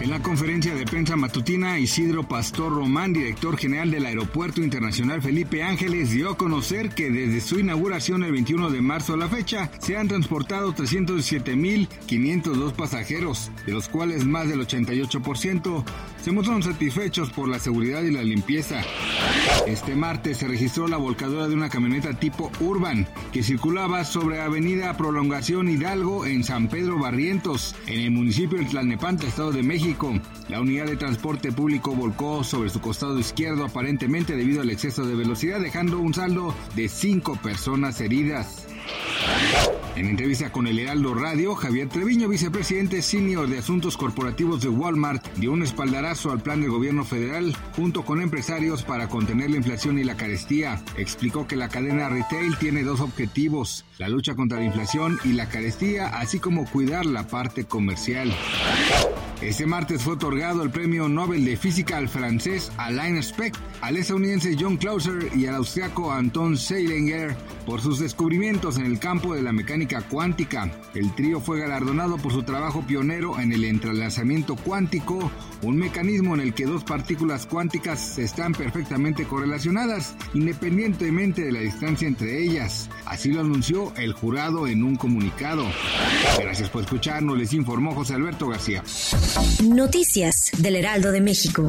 En la conferencia de prensa matutina, Isidro Pastor Román, director general del Aeropuerto Internacional Felipe Ángeles, dio a conocer que desde su inauguración el 21 de marzo a la fecha se han transportado 307.502 pasajeros, de los cuales más del 88% se muestran satisfechos por la seguridad y la limpieza. Este martes se registró la volcadura de una camioneta tipo Urban que circulaba sobre Avenida Prolongación Hidalgo en San Pedro Barrientos, en el municipio de Tlalnepantla, Estado de México. La unidad de transporte público volcó sobre su costado izquierdo aparentemente debido al exceso de velocidad, dejando un saldo de cinco personas heridas. En entrevista con el Heraldo Radio, Javier Treviño, vicepresidente senior de Asuntos Corporativos de Walmart, dio un espaldarazo al plan del gobierno federal junto con empresarios para contener la inflación y la carestía. Explicó que la cadena retail tiene dos objetivos, la lucha contra la inflación y la carestía, así como cuidar la parte comercial. Este martes fue otorgado el premio Nobel de Física al francés Alain Speck, al estadounidense John Clauser y al austriaco Anton Seilinger por sus descubrimientos en el campo de la mecánica cuántica. El trío fue galardonado por su trabajo pionero en el entrelazamiento cuántico, un mecanismo en el que dos partículas cuánticas están perfectamente correlacionadas, independientemente de la distancia entre ellas. Así lo anunció el jurado en un comunicado. Gracias por escucharnos, les informó José Alberto García. Noticias del Heraldo de México.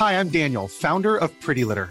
Hi, I'm Daniel, founder of Pretty Litter.